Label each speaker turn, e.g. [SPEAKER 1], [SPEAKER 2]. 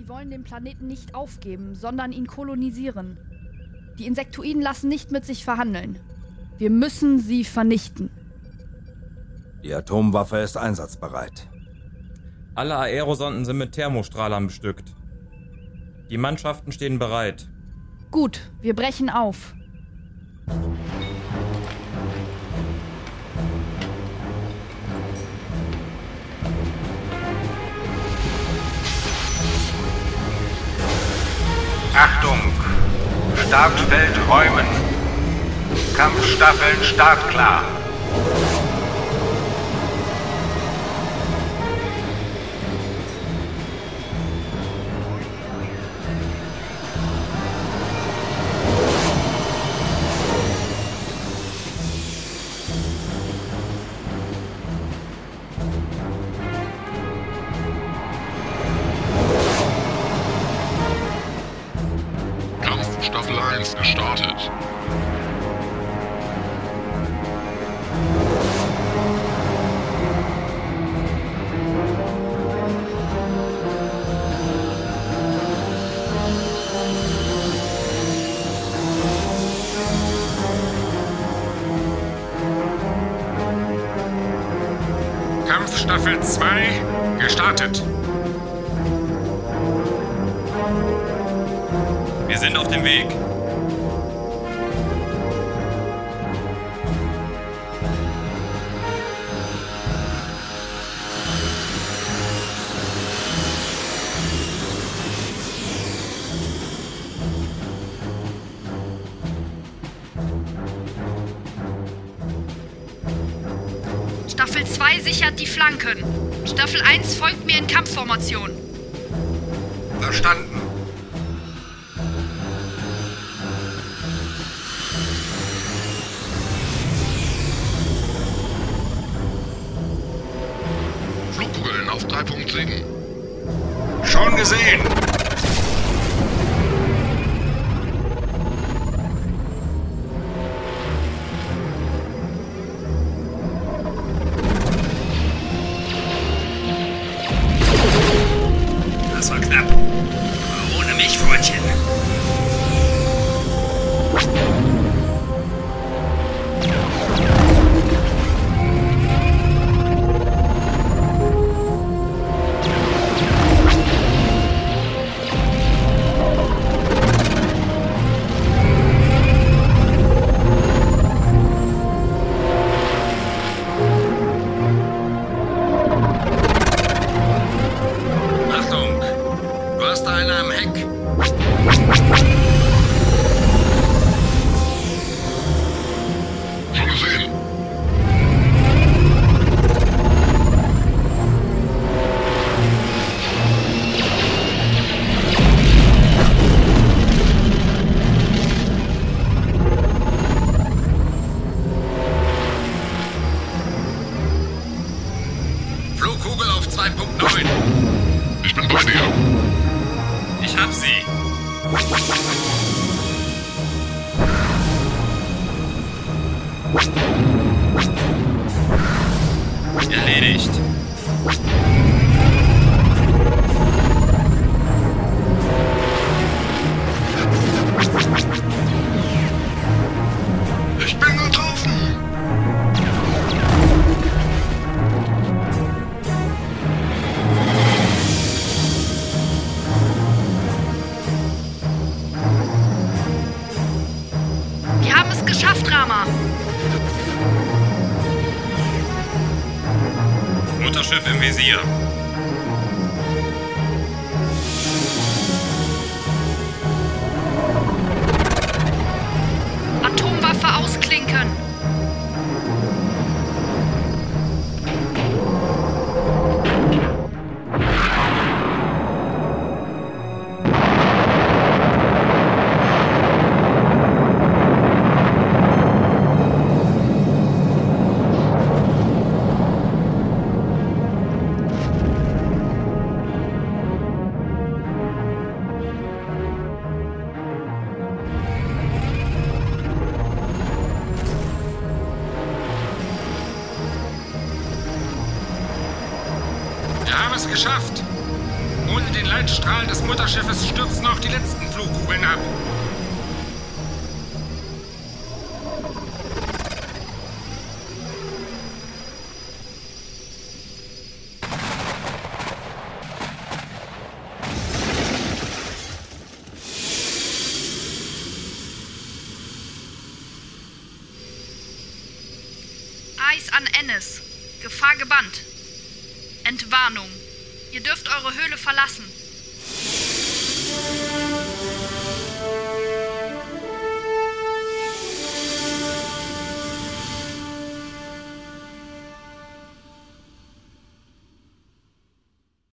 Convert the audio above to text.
[SPEAKER 1] Sie wollen den Planeten nicht aufgeben, sondern ihn kolonisieren. Die Insektoiden lassen nicht mit sich verhandeln. Wir müssen sie vernichten.
[SPEAKER 2] Die Atomwaffe ist einsatzbereit.
[SPEAKER 3] Alle Aerosonden sind mit Thermostrahlern bestückt. Die Mannschaften stehen bereit.
[SPEAKER 1] Gut, wir brechen auf.
[SPEAKER 4] Achtung! Startfeld räumen. Kampfstaffeln startklar.
[SPEAKER 5] Staffel 1 gestartet.
[SPEAKER 6] Kampf Staffel 2 gestartet.
[SPEAKER 3] Sind auf dem Weg.
[SPEAKER 7] Staffel 2 sichert die Flanken. Staffel 1 folgt mir in Kampfformation.
[SPEAKER 4] Verstanden.
[SPEAKER 5] Auf 3.7.
[SPEAKER 4] Schon gesehen.
[SPEAKER 6] Das war knapp. Aber ohne mich, Freundchen.
[SPEAKER 5] stomach.
[SPEAKER 7] What? Haben es geschafft, Rama.
[SPEAKER 3] Mutterschiff im Visier.
[SPEAKER 6] Es geschafft. Ohne den Leitstrahl des Mutterschiffes stürzen auch die letzten Flugkugeln ab.
[SPEAKER 7] Eis an Ennis. Gefahr gebannt. Entwarnung. Ihr dürft eure Höhle verlassen.